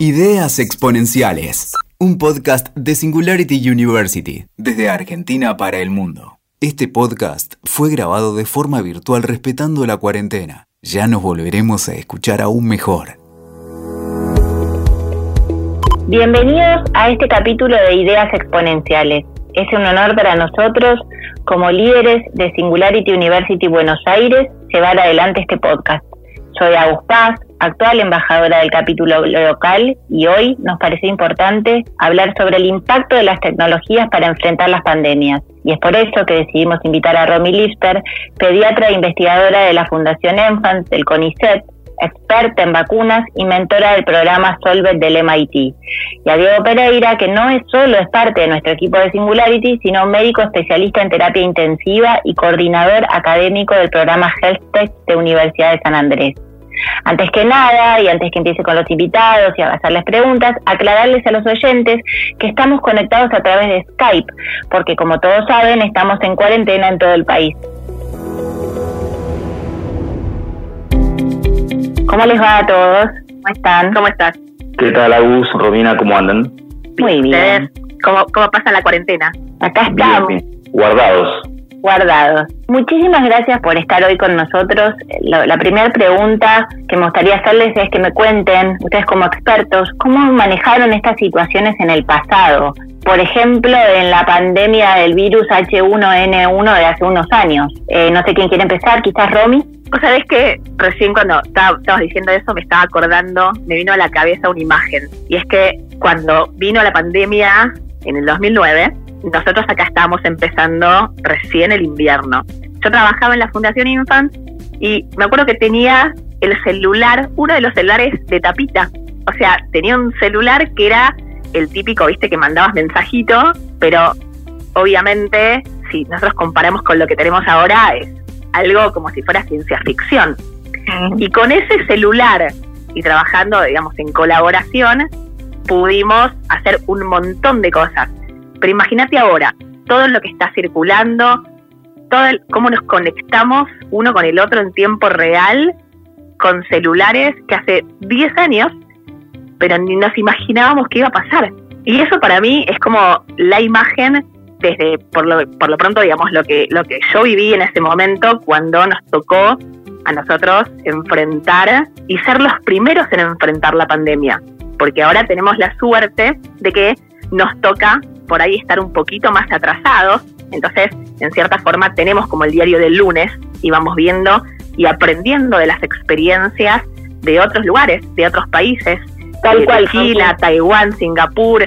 Ideas Exponenciales, un podcast de Singularity University, desde Argentina para el mundo. Este podcast fue grabado de forma virtual respetando la cuarentena. Ya nos volveremos a escuchar aún mejor. Bienvenidos a este capítulo de Ideas Exponenciales. Es un honor para nosotros, como líderes de Singularity University Buenos Aires, llevar adelante este podcast. Soy Agus actual embajadora del capítulo local, y hoy nos parece importante hablar sobre el impacto de las tecnologías para enfrentar las pandemias. Y es por eso que decidimos invitar a Romy Lifter, pediatra e investigadora de la Fundación Enfant del CONICET, experta en vacunas y mentora del programa Solvet del MIT. Y a Diego Pereira, que no es solo es parte de nuestro equipo de Singularity, sino médico especialista en terapia intensiva y coordinador académico del programa HealthTech de Universidad de San Andrés. Antes que nada, y antes que empiece con los invitados y a hacerles preguntas, aclararles a los oyentes que estamos conectados a través de Skype, porque como todos saben, estamos en cuarentena en todo el país. ¿Cómo les va a todos? ¿Cómo están? ¿Cómo estás? ¿Qué tal, Agus? Romina, ¿cómo andan? Muy bien. ¿Cómo, cómo pasa la cuarentena? Acá estamos. Bien, bien. Guardados. Guardados. Muchísimas gracias por estar hoy con nosotros. La, la primera pregunta que me gustaría hacerles es que me cuenten, ustedes como expertos, cómo manejaron estas situaciones en el pasado. Por ejemplo, en la pandemia del virus H1N1 de hace unos años. Eh, no sé quién quiere empezar, quizás Romy. Vos sabés que recién cuando estaba- estabas diciendo eso me estaba acordando, me vino a la cabeza una imagen. Y es que cuando vino la pandemia en el 2009, nosotros acá estábamos empezando recién el invierno. Yo trabajaba en la Fundación Infant y me acuerdo que tenía el celular, uno de los celulares de tapita. O sea, tenía un celular que era el típico, viste, que mandabas mensajito, pero obviamente, si nosotros comparamos con lo que tenemos ahora, es algo como si fuera ciencia ficción. Y con ese celular y trabajando, digamos, en colaboración, pudimos hacer un montón de cosas. Pero imagínate ahora, todo lo que está circulando, todo el- cómo nos conectamos uno con el otro en tiempo real, con celulares que hace 10 años, pero ni nos imaginábamos que iba a pasar. Y eso para mí es como la imagen desde, por lo, por lo pronto, digamos, lo que, lo que yo viví en ese momento cuando nos tocó a nosotros enfrentar y ser los primeros en enfrentar la pandemia. Porque ahora tenemos la suerte de que nos toca por ahí estar un poquito más atrasados. Entonces, en cierta forma, tenemos como el diario del lunes y vamos viendo y aprendiendo de las experiencias de otros lugares, de otros países, Tal de cual, China, tal Taiwán, Singapur,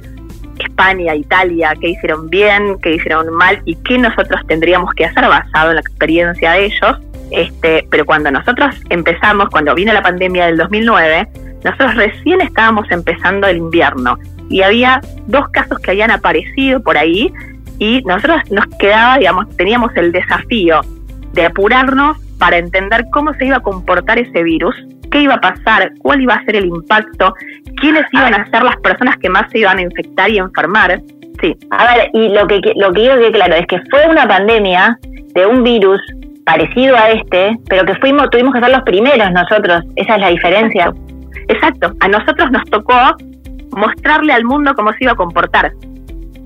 España, Italia, qué hicieron bien, qué hicieron mal y qué nosotros tendríamos que hacer basado en la experiencia de ellos. Este, pero cuando nosotros empezamos, cuando vino la pandemia del 2009, nosotros recién estábamos empezando el invierno y había dos casos que habían aparecido por ahí y nosotros nos quedaba, digamos, teníamos el desafío de apurarnos para entender cómo se iba a comportar ese virus, qué iba a pasar, cuál iba a ser el impacto, quiénes iban a ser las personas que más se iban a infectar y enfermar. Sí, A ver, y lo que, lo que quiero que claro es que fue una pandemia de un virus parecido a este, pero que fuimos, tuvimos que ser los primeros nosotros. Esa es la diferencia. Exacto. A nosotros nos tocó mostrarle al mundo cómo se iba a comportar.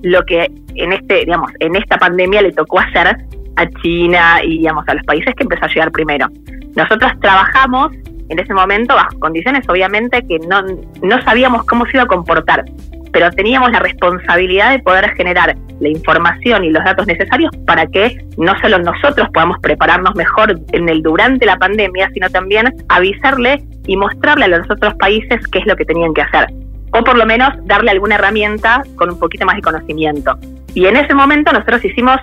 Lo que en este, digamos, en esta pandemia le tocó hacer a China y digamos a los países que empezó a llegar primero. Nosotros trabajamos en ese momento bajo condiciones obviamente que no, no sabíamos cómo se iba a comportar, pero teníamos la responsabilidad de poder generar la información y los datos necesarios para que no solo nosotros podamos prepararnos mejor en el durante la pandemia, sino también avisarle y mostrarle a los otros países qué es lo que tenían que hacer. O por lo menos darle alguna herramienta con un poquito más de conocimiento. Y en ese momento nosotros hicimos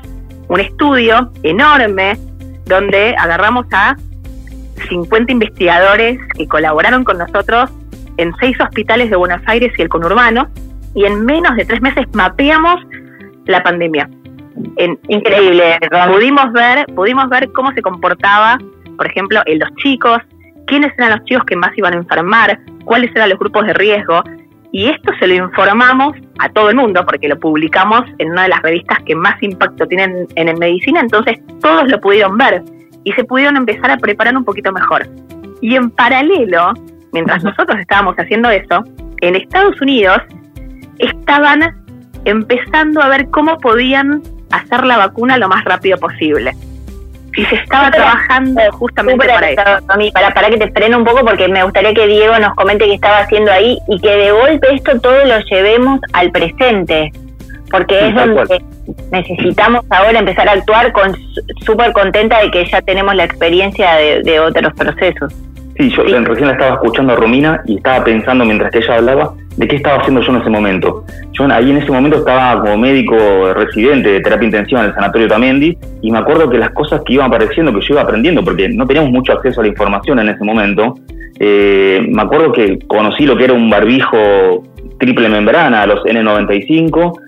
un estudio enorme donde agarramos a 50 investigadores que colaboraron con nosotros en seis hospitales de Buenos Aires y el conurbano y en menos de tres meses mapeamos la pandemia. Increíble, pudimos ver, pudimos ver cómo se comportaba, por ejemplo, en los chicos, quiénes eran los chicos que más iban a enfermar, cuáles eran los grupos de riesgo. Y esto se lo informamos a todo el mundo porque lo publicamos en una de las revistas que más impacto tienen en, en medicina, entonces todos lo pudieron ver y se pudieron empezar a preparar un poquito mejor. Y en paralelo, mientras nosotros estábamos haciendo eso, en Estados Unidos estaban empezando a ver cómo podían hacer la vacuna lo más rápido posible. Y se estaba trabajando justamente para eso. Para, para que te frene un poco porque me gustaría que Diego nos comente qué estaba haciendo ahí y que de golpe esto todo lo llevemos al presente, porque es donde necesitamos ahora empezar a actuar con súper contenta de que ya tenemos la experiencia de, otros procesos. Sí, yo recién la estaba escuchando a Romina y estaba pensando mientras que ella hablaba de qué estaba haciendo yo en ese momento. Yo ahí en ese momento estaba como médico residente de terapia intensiva en el Sanatorio Tamendi y me acuerdo que las cosas que iban apareciendo, que yo iba aprendiendo, porque no teníamos mucho acceso a la información en ese momento, eh, me acuerdo que conocí lo que era un barbijo triple membrana, los N95,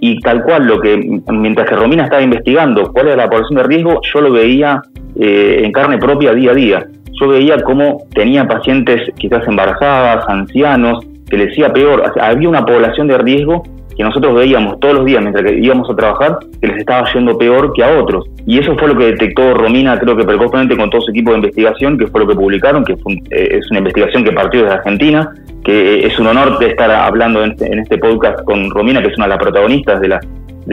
y tal cual lo que, mientras que Romina estaba investigando cuál era la población de riesgo, yo lo veía eh, en carne propia día a día. Yo veía cómo tenía pacientes quizás embarazadas, ancianos, que les decía peor. había una población de riesgo que nosotros veíamos todos los días mientras que íbamos a trabajar, que les estaba yendo peor que a otros. Y eso fue lo que detectó Romina, creo que precozmente con todo su equipo de investigación, que fue lo que publicaron, que eh, es una investigación que partió desde Argentina, que es un honor de estar hablando en, este podcast con Romina, que es una de las protagonistas de, de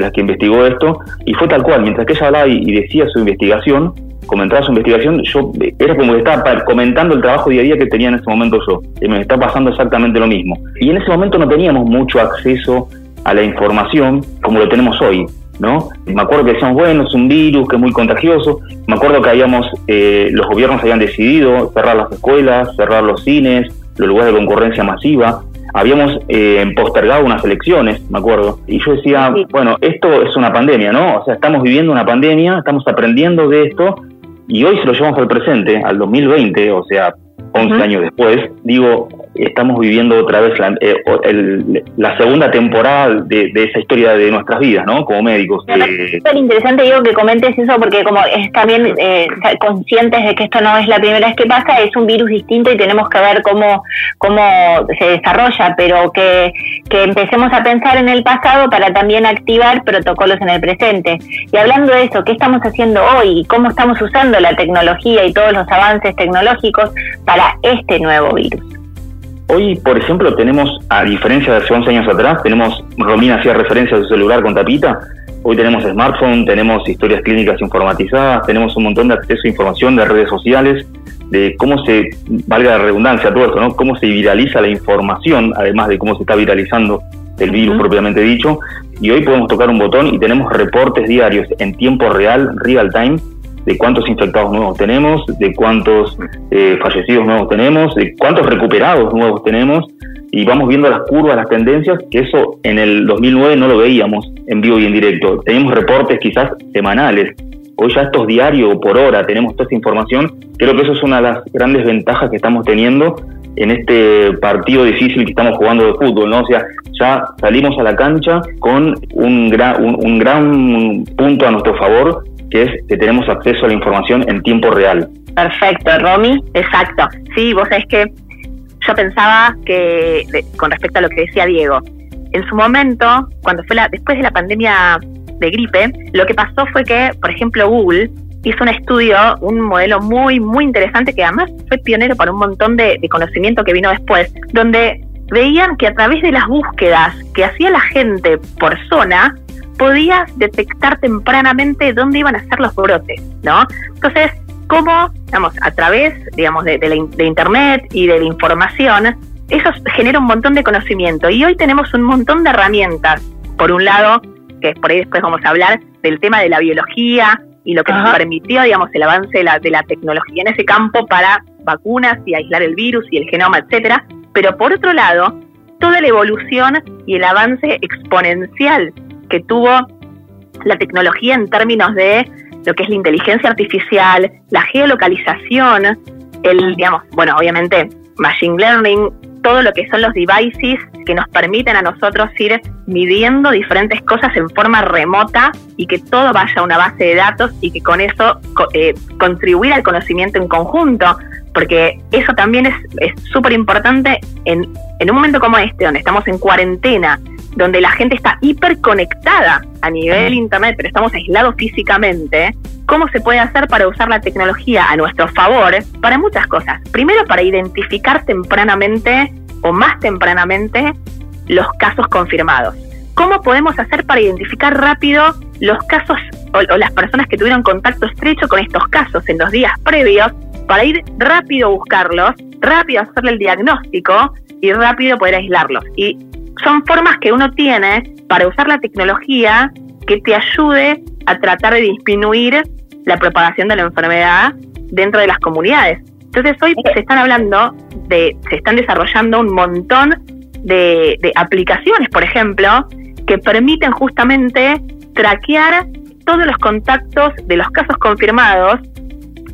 las que investigó esto, y fue tal cual, mientras que ella hablaba y, decía su investigación, comentaba su investigación, yo era como que estaba comentando el trabajo día a día que tenía en ese momento yo, y me está pasando exactamente lo mismo. Y en ese momento no teníamos mucho acceso a la información como lo tenemos hoy. ¿no? Me acuerdo que decíamos, bueno, es un virus que es muy contagioso. Me acuerdo que habíamos, eh, los gobiernos habían decidido cerrar las escuelas, cerrar los cines, los lugares de concurrencia masiva. Habíamos eh, postergado unas elecciones, me acuerdo. Y yo decía, bueno, esto es una pandemia, ¿no? O sea, estamos viviendo una pandemia, estamos aprendiendo de esto y hoy se lo llevamos al presente, al 2020, o sea, 11 años después, digo, estamos viviendo otra vez la, eh, la segunda temporada de, esa historia de nuestras vidas, ¿no? Como médicos. Es súper interesante, digo, que comentes eso porque como es también eh, conscientes de que esto no es la primera vez que pasa, es un virus distinto y tenemos que ver cómo, cómo se desarrolla, pero que, que empecemos a pensar en el pasado para también activar protocolos en el presente. Y hablando de eso, ¿qué estamos haciendo hoy? ¿Cómo estamos usando la tecnología y todos los avances tecnológicos para este nuevo virus? Hoy, por ejemplo, tenemos, a diferencia de hace 11 años atrás, tenemos, Romina hacía referencia a su celular con tapita, hoy tenemos smartphone, tenemos historias clínicas informatizadas, tenemos un montón de acceso a información de redes sociales, de cómo se, valga la redundancia todo esto, ¿no? cómo se viraliza la información, además de cómo se está viralizando el virus propiamente dicho, y hoy podemos tocar un botón y tenemos reportes diarios en tiempo real, real time, de cuántos infectados nuevos tenemos, de cuántos eh, fallecidos nuevos tenemos, de cuántos recuperados nuevos tenemos, y vamos viendo las curvas, las tendencias, que eso en el 2009 no lo veíamos en vivo y en directo. Teníamos reportes quizás semanales. Hoy ya estos diarios por hora tenemos toda esta información. Creo que eso es una de las grandes ventajas que estamos teniendo en este partido difícil que estamos jugando de fútbol, ¿no? O sea, ya salimos a la cancha con un gran, un gran punto a nuestro favor que es que tenemos acceso a la información en tiempo real. Perfecto, Romy. Exacto. Sí, vos sabés que yo pensaba que, con respecto a lo que decía Diego, en su momento, cuando fue la, después de la pandemia de gripe, lo que pasó fue que, por ejemplo, Google hizo un estudio, un modelo muy, muy interesante que además fue pionero para un montón de, de conocimiento que vino después, donde veían que a través de las búsquedas que hacía la gente por zona, podías detectar tempranamente dónde iban a ser los brotes, ¿no? Entonces, ¿cómo, digamos, a través, digamos, de, de, Internet y de la información, eso genera un montón de conocimiento. Y hoy tenemos un montón de herramientas. Por un lado, que por ahí después vamos a hablar del tema de la biología y lo que nos permitió, digamos, el avance de la, de la tecnología en ese campo para vacunas y aislar el virus y el genoma, etcétera. Pero por otro lado, toda la evolución y el avance exponencial que tuvo la tecnología en términos de lo que es la inteligencia artificial, la geolocalización, el, digamos, bueno, obviamente, machine learning, todo lo que son los devices que nos permiten a nosotros ir midiendo diferentes cosas en forma remota y que todo vaya a una base de datos y que con eso eh, contribuir al conocimiento en conjunto, porque eso también es súper importante en, en un momento como este, donde estamos en cuarentena, donde la gente está hiperconectada a nivel internet, pero estamos aislados físicamente, ¿cómo se puede hacer para usar la tecnología a nuestro favor? Para muchas cosas. Primero, para identificar tempranamente o más tempranamente los casos confirmados. ¿Cómo podemos hacer para identificar rápido los casos o, las personas que tuvieron contacto estrecho con estos casos en los días previos para ir rápido a buscarlos, rápido hacerle el diagnóstico y rápido poder aislarlos? Y son formas que uno tiene para usar la tecnología que te ayude a tratar de disminuir la propagación de la enfermedad dentro de las comunidades. Entonces hoy se están hablando de, se están desarrollando un montón de, aplicaciones, por ejemplo, que permiten justamente traquear todos los contactos de los casos confirmados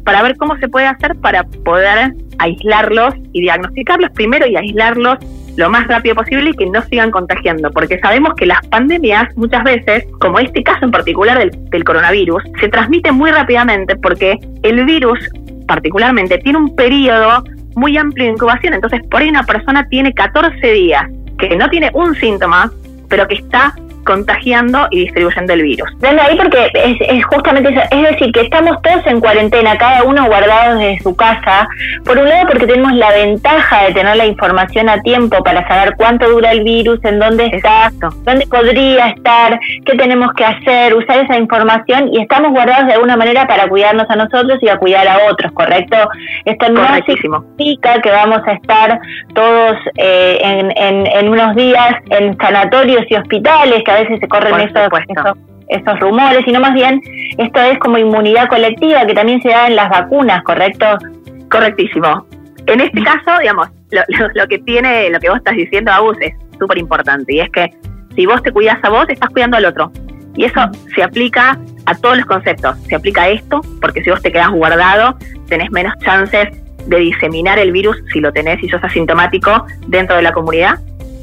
para ver cómo se puede hacer para poder aislarlos y diagnosticarlos primero y aislarlos lo más rápido posible y que no sigan contagiando, porque sabemos que las pandemias muchas veces, como este caso en particular del, coronavirus, se transmiten muy rápidamente porque el virus particularmente tiene un periodo muy amplio de incubación, entonces por ahí una persona tiene 14 días que no tiene un síntoma, pero que está contagiando y distribuyendo el virus. Desde ahí porque es, justamente eso, es decir, que estamos todos en cuarentena, cada uno guardado desde su casa, por un lado porque tenemos la ventaja de tener la información a tiempo para saber cuánto dura el virus, en dónde está, dónde podría estar, qué tenemos que hacer, usar esa información y estamos guardados de alguna manera para cuidarnos a nosotros y a cuidar a otros, ¿correcto? Esto no significa que vamos a estar todos eh, en, en, en unos días en sanatorios y hospitales, a veces se corren esos, esos, rumores, sino más bien esto es como inmunidad colectiva que también se da en las vacunas, ¿correcto? Correctísimo. En este caso, digamos, lo, que tiene, lo que vos estás diciendo, Agus, es súper importante y es que si vos te cuidas a vos, estás cuidando al otro. Y eso se aplica a todos los conceptos. Se aplica a esto, porque si vos te quedas guardado, tenés menos chances de diseminar el virus si lo tenés y sos asintomático dentro de la comunidad.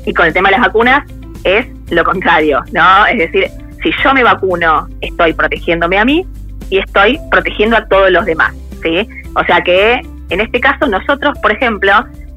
Y con el tema de las vacunas, es lo contrario, ¿no? Es decir, si yo me vacuno, estoy protegiéndome a mí y estoy protegiendo a todos los demás, ¿sí? O sea que en este caso nosotros, por ejemplo,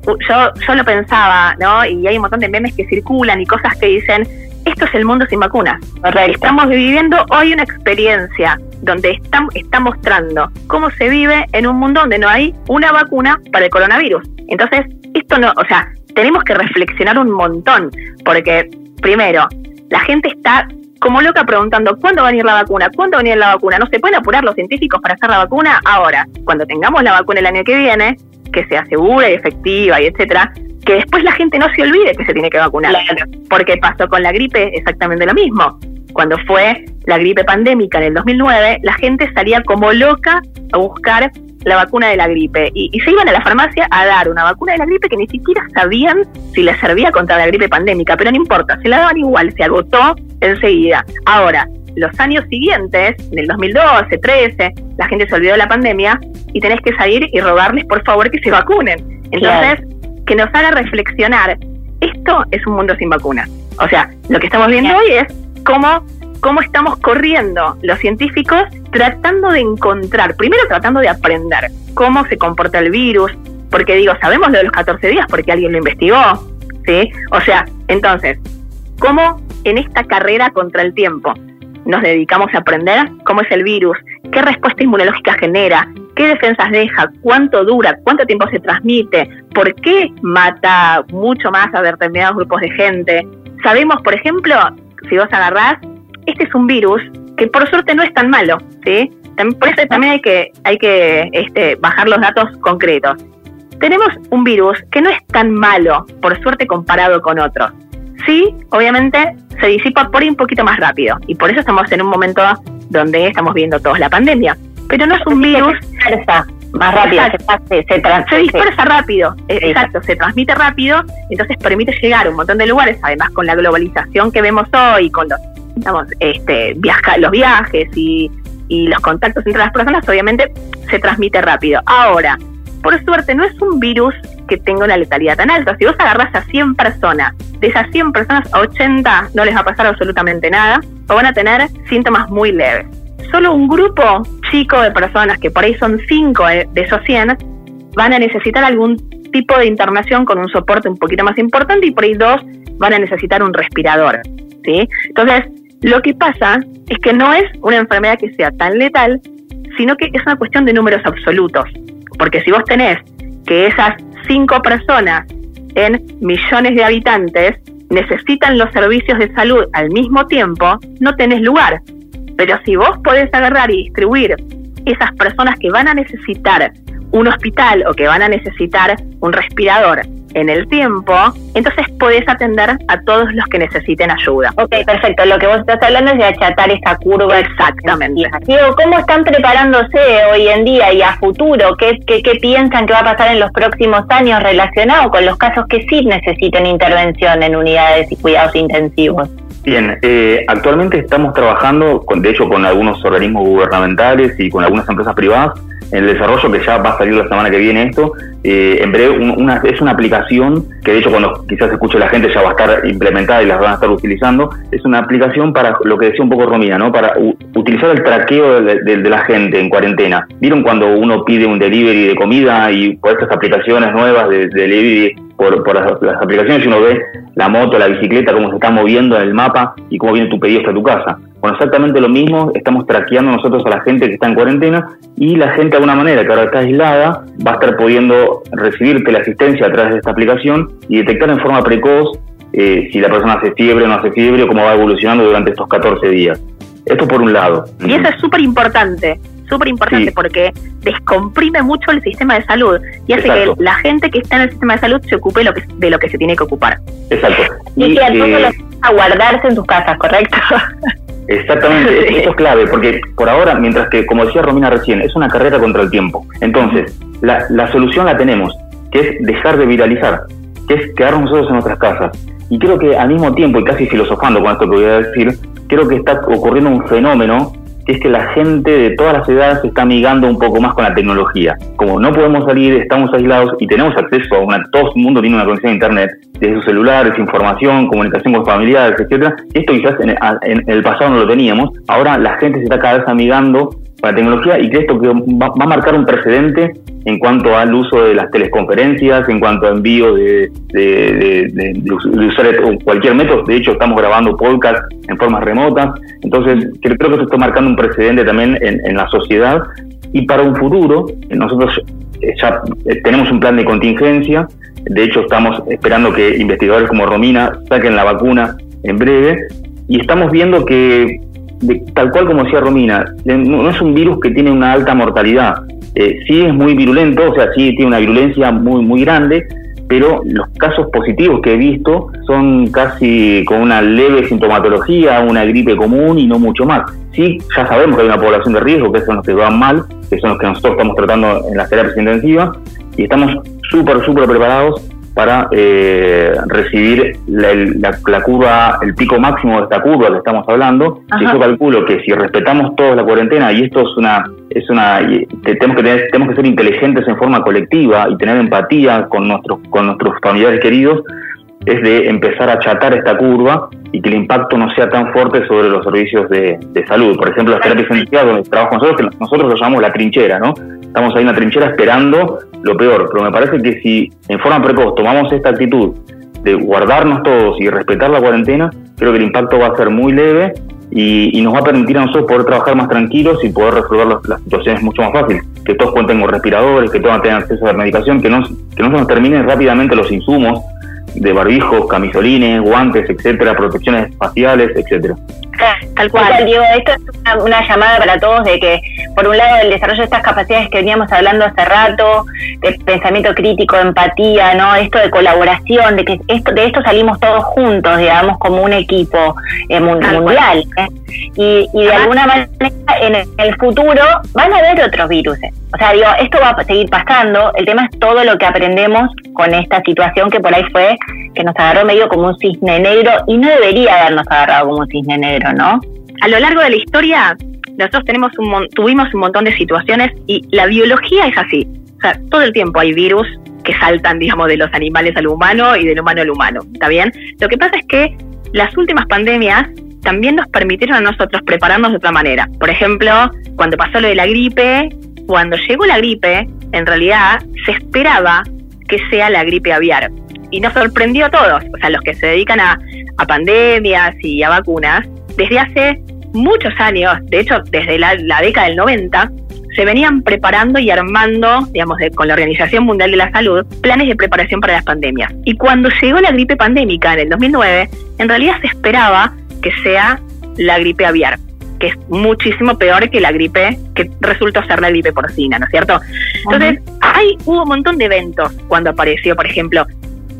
yo, yo lo pensaba, ¿no? Y hay un montón de memes que circulan y cosas que dicen, esto es el mundo sin vacunas. Estamos viviendo hoy una experiencia donde está, está mostrando cómo se vive en un mundo donde no hay una vacuna para el coronavirus. Entonces, esto no, o sea, tenemos que reflexionar un montón, porque primero, la gente está como loca preguntando cuándo va a venir la vacuna, cuándo va a venir la vacuna. No se pueden apurar los científicos para hacer la vacuna ahora. Cuando tengamos la vacuna el año que viene, que sea segura y efectiva y etcétera, que después la gente no se olvide que se tiene que vacunar. Porque pasó con la gripe exactamente lo mismo. Cuando fue la gripe pandémica en el 2009, la gente salía como loca a buscar la vacuna de la gripe y, se iban a la farmacia a dar una vacuna de la gripe que ni siquiera sabían si les servía contra la gripe pandémica, pero no importa, se la daban igual, se agotó enseguida. Ahora, los años siguientes, en el 2012, 13, la gente se olvidó de la pandemia y tenés que salir y rogarles por favor que se vacunen. Entonces, que nos haga reflexionar, esto es un mundo sin vacunas. O sea, lo que estamos viendo hoy es cómo cómo estamos corriendo los científicos tratando de encontrar, primero tratando de aprender cómo se comporta el virus, porque digo, sabemos lo de los 14 días porque alguien lo investigó, ¿sí? O sea, entonces, ¿cómo en esta carrera contra el tiempo nos dedicamos a aprender cómo es el virus, qué respuesta inmunológica genera, qué defensas deja, cuánto dura, cuánto tiempo se transmite, por qué mata mucho más a determinados grupos de gente? Sabemos, por ejemplo, si vos agarrás este es un virus que por suerte no es tan malo, ¿sí? Por eso también hay que, hay que este, bajar los datos concretos. Tenemos un virus que no es tan malo, por suerte, comparado con otros. Sí, obviamente se disipa por ahí un poquito más rápido y por eso estamos en un momento donde estamos viendo todos la pandemia. Pero no es un virus más rápido, se, se, dispersa rápido, exacto, se transmite rápido, entonces permite llegar a un montón de lugares, además con la globalización que vemos hoy, con los digamos, este, viaja, los viajes y, los contactos entre las personas, obviamente se transmite rápido. Ahora, por suerte, no es un virus que tenga una letalidad tan alta. Si vos agarras a 100 personas, de esas 100 personas, a 80 no les va a pasar absolutamente nada o van a tener síntomas muy leves. Solo un grupo chico de personas, que por ahí son 5 de esos 100, van a necesitar algún tipo de internación con un soporte un poquito más importante y por ahí dos van a necesitar un respirador. ¿sí? Entonces, lo que pasa es que no es una enfermedad que sea tan letal, sino que es una cuestión de números absolutos. Porque si vos tenés que esas cinco personas en millones de habitantes necesitan los servicios de salud al mismo tiempo, no tenés lugar. Pero si vos podés agarrar y distribuir esas personas que van a necesitar un hospital o que van a necesitar un respirador en el tiempo, entonces podés atender a todos los que necesiten ayuda. Ok, perfecto. Lo que vos estás hablando es de achatar esa curva. Exactamente. Diego, ¿cómo están preparándose hoy en día y a futuro? ¿Qué, qué, qué piensan que va a pasar en los próximos años relacionado con los casos que sí necesiten intervención en unidades y cuidados intensivos? Bien, eh, actualmente estamos trabajando, con, de hecho, con algunos organismos gubernamentales y con algunas empresas privadas en el desarrollo que ya va a salir la semana que viene esto. Eh, en breve una, es una aplicación que de hecho cuando quizás escuche la gente ya va a estar implementada y las van a estar utilizando. Es una aplicación para lo que decía un poco Romina, ¿no? Para utilizar el traqueo de, la gente en cuarentena. ¿Vieron cuando uno pide un delivery de comida y por estas aplicaciones nuevas de, delivery por, por las, las, aplicaciones uno ve la moto, la bicicleta, cómo se está moviendo en el mapa y cómo viene tu pedido hasta tu casa? Bueno, exactamente lo mismo, estamos traqueando nosotros a la gente que está en cuarentena y la gente de alguna manera que ahora está aislada va a estar pudiendo recibir teleasistencia a través de esta aplicación y detectar en forma precoz eh, si la persona hace fiebre o no hace fiebre o cómo va evolucionando durante estos 14 días. Esto por un lado. Y eso es súper importante, súper importante porque descomprime mucho el sistema de salud y hace que la gente que está en el sistema de salud se ocupe lo que, de lo que se tiene que ocupar. Exacto. Y, y que al eh, a guardarse en sus casas, ¿correcto? Exactamente, esto es clave, porque por ahora, mientras que, como decía Romina recién, es una carrera contra el tiempo. Entonces, la, la solución la tenemos, que es dejar de viralizar, que es quedarnos nosotros en nuestras casas. Y creo que al mismo tiempo, y casi filosofando con esto que voy a decir, creo que está ocurriendo un fenómeno que es que la gente de todas las edades se está amigando un poco más con la tecnología. Como no podemos salir, estamos aislados y tenemos acceso a una, todo el mundo tiene una conexión a internet, desde sus celulares, información, comunicación con familiares, etcétera. Esto quizás en, en, el pasado no lo teníamos. Ahora la gente se está cada vez amigando la tecnología y creo esto que va, va a marcar un precedente en cuanto al uso de las teleconferencias, en cuanto a envío de, de, usar cualquier método. De hecho, estamos grabando podcast en forma remota. Entonces, creo que esto está marcando un precedente también en, la sociedad. Y para un futuro, nosotros eh, ya eh, tenemos un plan de contingencia. De hecho, estamos esperando que investigadores como Romina saquen la vacuna en breve. Y estamos viendo que, tal cual como decía Romina, no es un virus que tiene una alta mortalidad eh, sí es muy virulento, o sea, sí tiene una virulencia muy, muy grande, pero los casos positivos que he visto son casi con una leve sintomatología, una gripe común y no mucho más. Sí, ya sabemos que hay una población de riesgo, que son los que van mal, que son los que nosotros estamos tratando en las terapias intensivas, y estamos súper, súper preparados para eh, recibir la, curva, el pico máximo de esta curva que estamos hablando. Y yo calculo que si respetamos todos la cuarentena, y esto es una, es una, tenemos que tener, tenemos que ser inteligentes en forma colectiva y tener empatía con nuestros, con nuestros familiares queridos, es de empezar a achatar esta curva y que el impacto no sea tan fuerte sobre los servicios de, salud. Por ejemplo, las terapias intensivas donde trabajamos nosotros, que nosotros lo llamamos la trinchera, ¿no? Estamos ahí en la trinchera esperando lo peor, pero me parece que si en forma precoz tomamos esta actitud de guardarnos todos y respetar la cuarentena, creo que el impacto va a ser muy leve y, nos va a permitir a nosotros poder trabajar más tranquilos y poder resolver las, situaciones mucho más fácil. Que todos cuenten con respiradores, que todos tengan acceso a la medicación, que no, que no se nos terminen rápidamente los insumos de barbijos, camisolines, guantes, etcétera, protecciones faciales, etcétera. Tal cual. Diego, esto es una, llamada para todos de que, por un lado, el desarrollo de estas capacidades que veníamos hablando hace rato, de pensamiento crítico, empatía, ¿no? Esto de colaboración, de que esto, de esto salimos todos juntos, digamos, como un equipo eh, mundial. ¿eh? Y, y de alguna manera, en el futuro, van a haber otros virus. O sea, digo, esto va a seguir pasando. El tema es todo lo que aprendemos con esta situación que por ahí fue que nos agarró medio como un cisne negro y no debería habernos agarrado como un cisne negro, ¿no? A lo largo de la historia, nosotros tenemos un, tuvimos un montón de situaciones y la biología es así. O sea, todo el tiempo hay virus que saltan, digamos, de los animales al humano y del humano al humano. ¿Está bien? Lo que pasa es que las últimas pandemias también nos permitieron a nosotros prepararnos de otra manera. Por ejemplo, cuando pasó lo de la gripe, cuando llegó la gripe, en realidad se esperaba que sea la gripe aviar. Y nos sorprendió a todos, o sea, los que se dedican a, pandemias y a vacunas, desde hace muchos años, de hecho desde la, década del 90, se venían preparando y armando, digamos, con la Organización Mundial de la Salud, planes de preparación para las pandemias. Y cuando llegó la gripe pandémica en el 2009, en realidad se esperaba que sea la gripe aviar que es muchísimo peor que la gripe que resultó ser la gripe porcina, ¿no es cierto? Entonces, hay, hubo un montón de eventos cuando apareció, por ejemplo,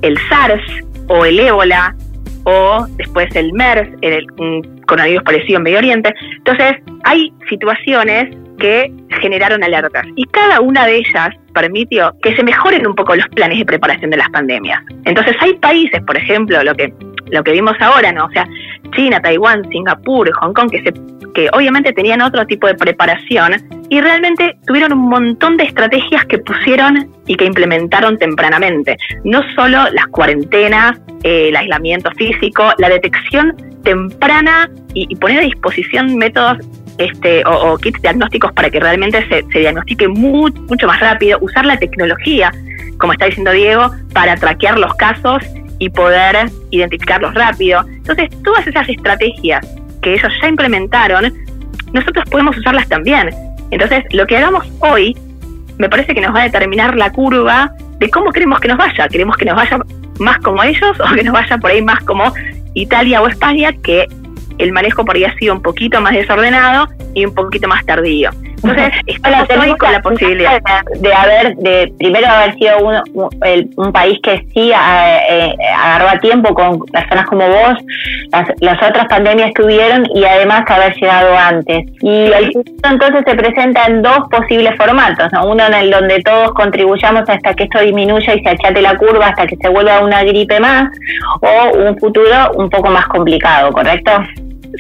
el SARS o el ébola o después el MERS, el, un coronavirus parecido en Medio Oriente. Entonces, hay situaciones que generaron alertas y cada una de ellas permitió que se mejoren un poco los planes de preparación de las pandemias. Entonces, hay países, por ejemplo, lo que lo que vimos ahora, ¿no? O sea, China, Taiwán, Singapur, Hong Kong, que se que obviamente tenían otro tipo de preparación y realmente tuvieron un montón de estrategias que pusieron y que implementaron tempranamente. No solo las cuarentenas, eh, el aislamiento físico, la detección temprana y, poner a disposición métodos este, o, kits diagnósticos para que realmente se, diagnostique mucho más rápido, usar la tecnología, como está diciendo Diego, para traquear los casos y poder identificarlos rápido. Entonces, todas esas estrategias que ellos ya implementaron, nosotros podemos usarlas también. Entonces, lo que hagamos hoy me parece que nos va a determinar la curva de cómo queremos que nos vaya. ¿Queremos que nos vaya más como ellos o que nos vaya por ahí más como Italia o España, que el manejo por ahí ha sido un poquito más desordenado y un poquito más tardío. Entonces, estamos hoy con la posibilidad de, haber, de primero haber sido un, país que sí eh, agarró a tiempo con personas como vos, las, otras pandemias que hubieron y además haber llegado antes. Y el entonces se presenta en dos posibles formatos, uno en el donde todos contribuyamos hasta que esto disminuya y se achate la curva hasta que se vuelva una gripe más, o un futuro un poco más complicado, ¿correcto?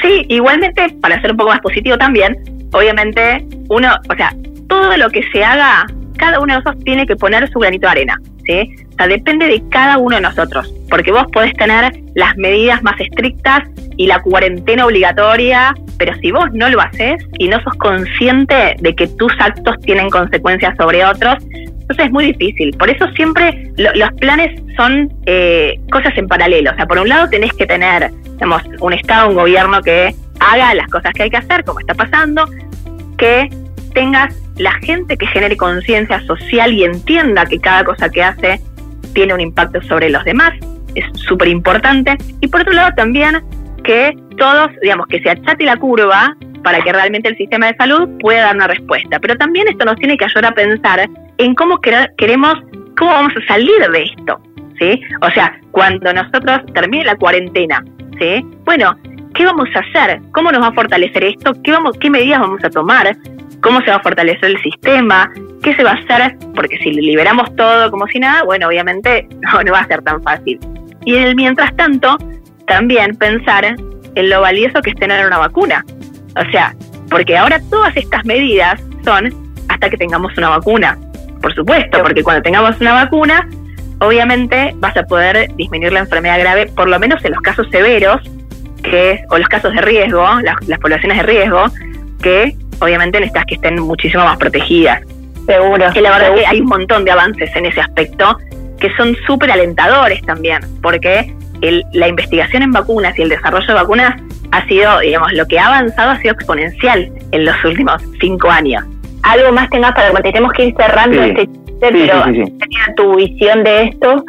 Sí, igualmente, para ser un poco más positivo también, obviamente uno, o sea, todo lo que se haga, cada uno de nosotros tiene que poner su granito de arena, ¿sí? O sea, depende de cada uno de nosotros, porque vos podés tener las medidas más estrictas y la cuarentena obligatoria, pero si vos no lo haces y no sos consciente de que tus actos tienen consecuencias sobre otros, entonces es muy difícil. Por eso siempre los planes son eh, cosas en paralelo. O sea, por un lado tenés que tener, digamos, un Estado, un gobierno que haga las cosas que hay que hacer, como está pasando, que tengas la gente que genere conciencia social y entienda que cada cosa que hace tiene un impacto sobre los demás, es súper importante. Y por otro lado también que todos, digamos, que se achate la curva para que realmente el sistema de salud pueda dar una respuesta. Pero también esto nos tiene que ayudar a pensar en cómo queremos, cómo vamos a salir de esto. ¿sí? O sea, cuando nosotros termine la cuarentena, ¿sí? bueno, ¿qué vamos a hacer? ¿Cómo nos va a fortalecer esto? ¿Qué, vamos, qué medidas vamos a tomar? ¿Cómo se va a fortalecer el sistema? ¿Qué se va a hacer? Porque si liberamos todo como si nada, bueno, obviamente no, no va a ser tan fácil. Y en el mientras tanto, también pensar en lo valioso que es tener una vacuna. O sea, porque ahora todas estas medidas son hasta que tengamos una vacuna. Por supuesto, porque cuando tengamos una vacuna, obviamente vas a poder disminuir la enfermedad grave, por lo menos en los casos severos, que es, o los casos de riesgo, las, poblaciones de riesgo, que obviamente necesitas que estén muchísimo más protegidas. Seguro. Que la verdad que hay un montón de avances en ese aspecto que son súper alentadores también, porque la investigación en vacunas y el desarrollo de vacunas ha sido, digamos, lo que ha avanzado ha sido exponencial en los últimos cinco años. Algo más tengas para cuando tenemos que ir cerrando este chiste, pero sí, tu visión de esto.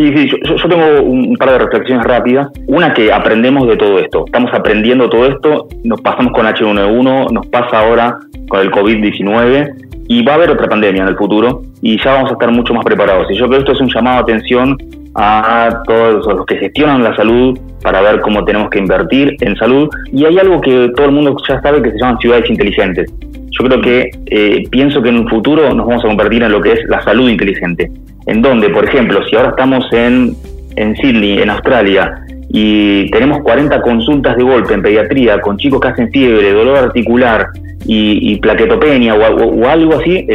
Sí, sí, yo, tengo un par de reflexiones rápidas. Una que aprendemos de todo esto. Estamos aprendiendo todo esto, nos pasamos con H1N1, nos pasa ahora con el COVID-19 y va a haber otra pandemia en el futuro y ya vamos a estar mucho más preparados. Y yo creo que esto es un llamado de atención a todos los que gestionan la salud para ver cómo tenemos que invertir en salud. Y hay algo que todo el mundo ya sabe que se llaman ciudades inteligentes. Yo creo que eh, pienso que en un futuro nos vamos a convertir en lo que es la salud inteligente. En donde, por ejemplo, si ahora estamos en, en Sydney, en Australia, y tenemos 40 consultas de golpe en pediatría con chicos que hacen fiebre, dolor articular y, plaquetopenia o, algo así,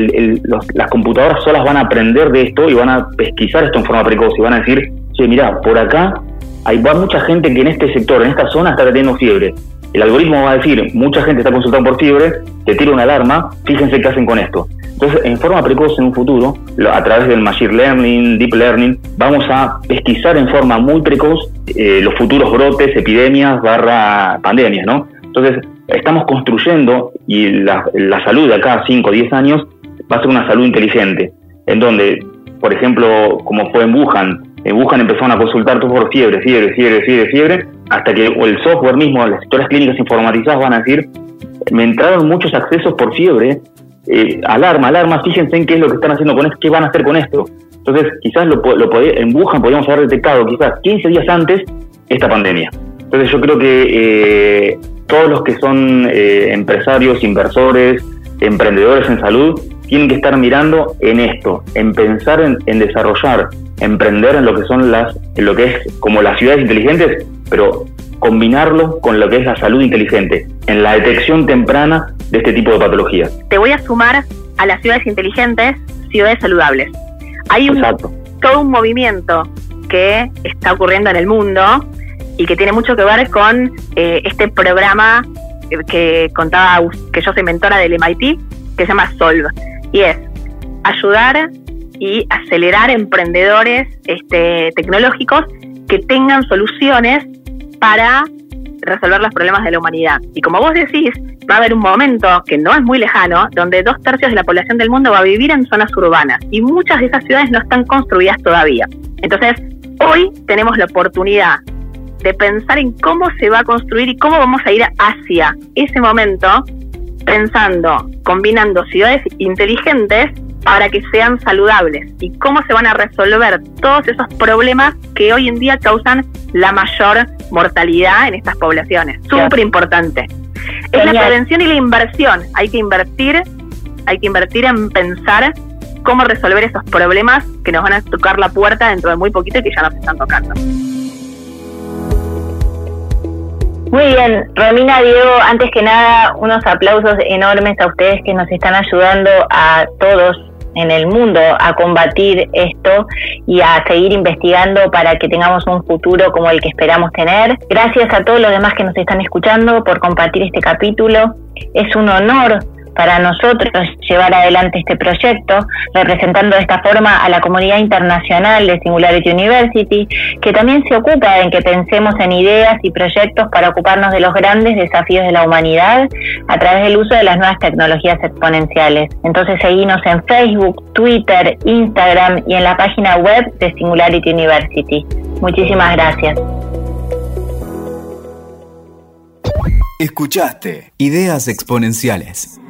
las computadoras solas van a aprender de esto y van a pesquisar esto en forma precoz y van a decir, che, mira, por acá hay va mucha gente que en este sector, en esta zona está teniendo fiebre. El algoritmo va a decir, mucha gente está consultando por fiebre, te tira una alarma, fíjense qué hacen con esto. Entonces, en forma precoz en un futuro, a través del Machine Learning, Deep Learning, vamos a pesquisar en forma muy precoz eh, los futuros brotes, epidemias, barra pandemias, ¿no? Entonces, estamos construyendo y la, salud de acá a 5 o 10 años va a ser una salud inteligente, en donde, por ejemplo, como fue en Wuhan, en Wuhan empezaron a consultar tú por fiebre, fiebre, fiebre, fiebre, fiebre, hasta que el software mismo, las historias clínicas informatizadas van a decir, me entraron muchos accesos por fiebre, eh, alarma, alarma, fíjense en qué es lo que están haciendo con esto, qué van a hacer con esto. Entonces, quizás lo, lo en Wuhan podríamos haber detectado quizás 15 días antes esta pandemia. Entonces yo creo que eh, todos los que son eh, empresarios, inversores, emprendedores en salud, tienen que estar mirando en esto, en pensar en, desarrollar, emprender en lo que son las, en lo que es como las ciudades inteligentes, pero combinarlo con lo que es la salud inteligente, en la detección temprana de este tipo de patologías. Te voy a sumar a las ciudades inteligentes, ciudades saludables. Hay un, todo un movimiento que está ocurriendo en el mundo y que tiene mucho que ver con eh, este programa que contaba, que yo soy mentora del MIT, que se llama Solve, y es ayudar y acelerar emprendedores este, tecnológicos que tengan soluciones para resolver los problemas de la humanidad. Y como vos decís, va a haber un momento que no es muy lejano, donde dos tercios de la población del mundo va a vivir en zonas urbanas y muchas de esas ciudades no están construidas todavía. Entonces, hoy tenemos la oportunidad de pensar en cómo se va a construir y cómo vamos a ir hacia ese momento, pensando, combinando ciudades inteligentes para que sean saludables y cómo se van a resolver todos esos problemas que hoy en día causan la mayor mortalidad en estas poblaciones. Súper importante. Es la prevención y la inversión. Hay que invertir, hay que invertir en pensar cómo resolver esos problemas que nos van a tocar la puerta dentro de muy poquito y que ya nos están tocando. Muy bien, Romina, Diego, antes que nada, unos aplausos enormes a ustedes que nos están ayudando a todos en el mundo a combatir esto y a seguir investigando para que tengamos un futuro como el que esperamos tener. Gracias a todos los demás que nos están escuchando por compartir este capítulo. Es un honor para nosotros llevar adelante este proyecto, representando de esta forma a la comunidad internacional de Singularity University, que también se ocupa en que pensemos en ideas y proyectos para ocuparnos de los grandes desafíos de la humanidad a través del uso de las nuevas tecnologías exponenciales. Entonces seguimos en Facebook, Twitter, Instagram y en la página web de Singularity University. Muchísimas gracias. Escuchaste Ideas Exponenciales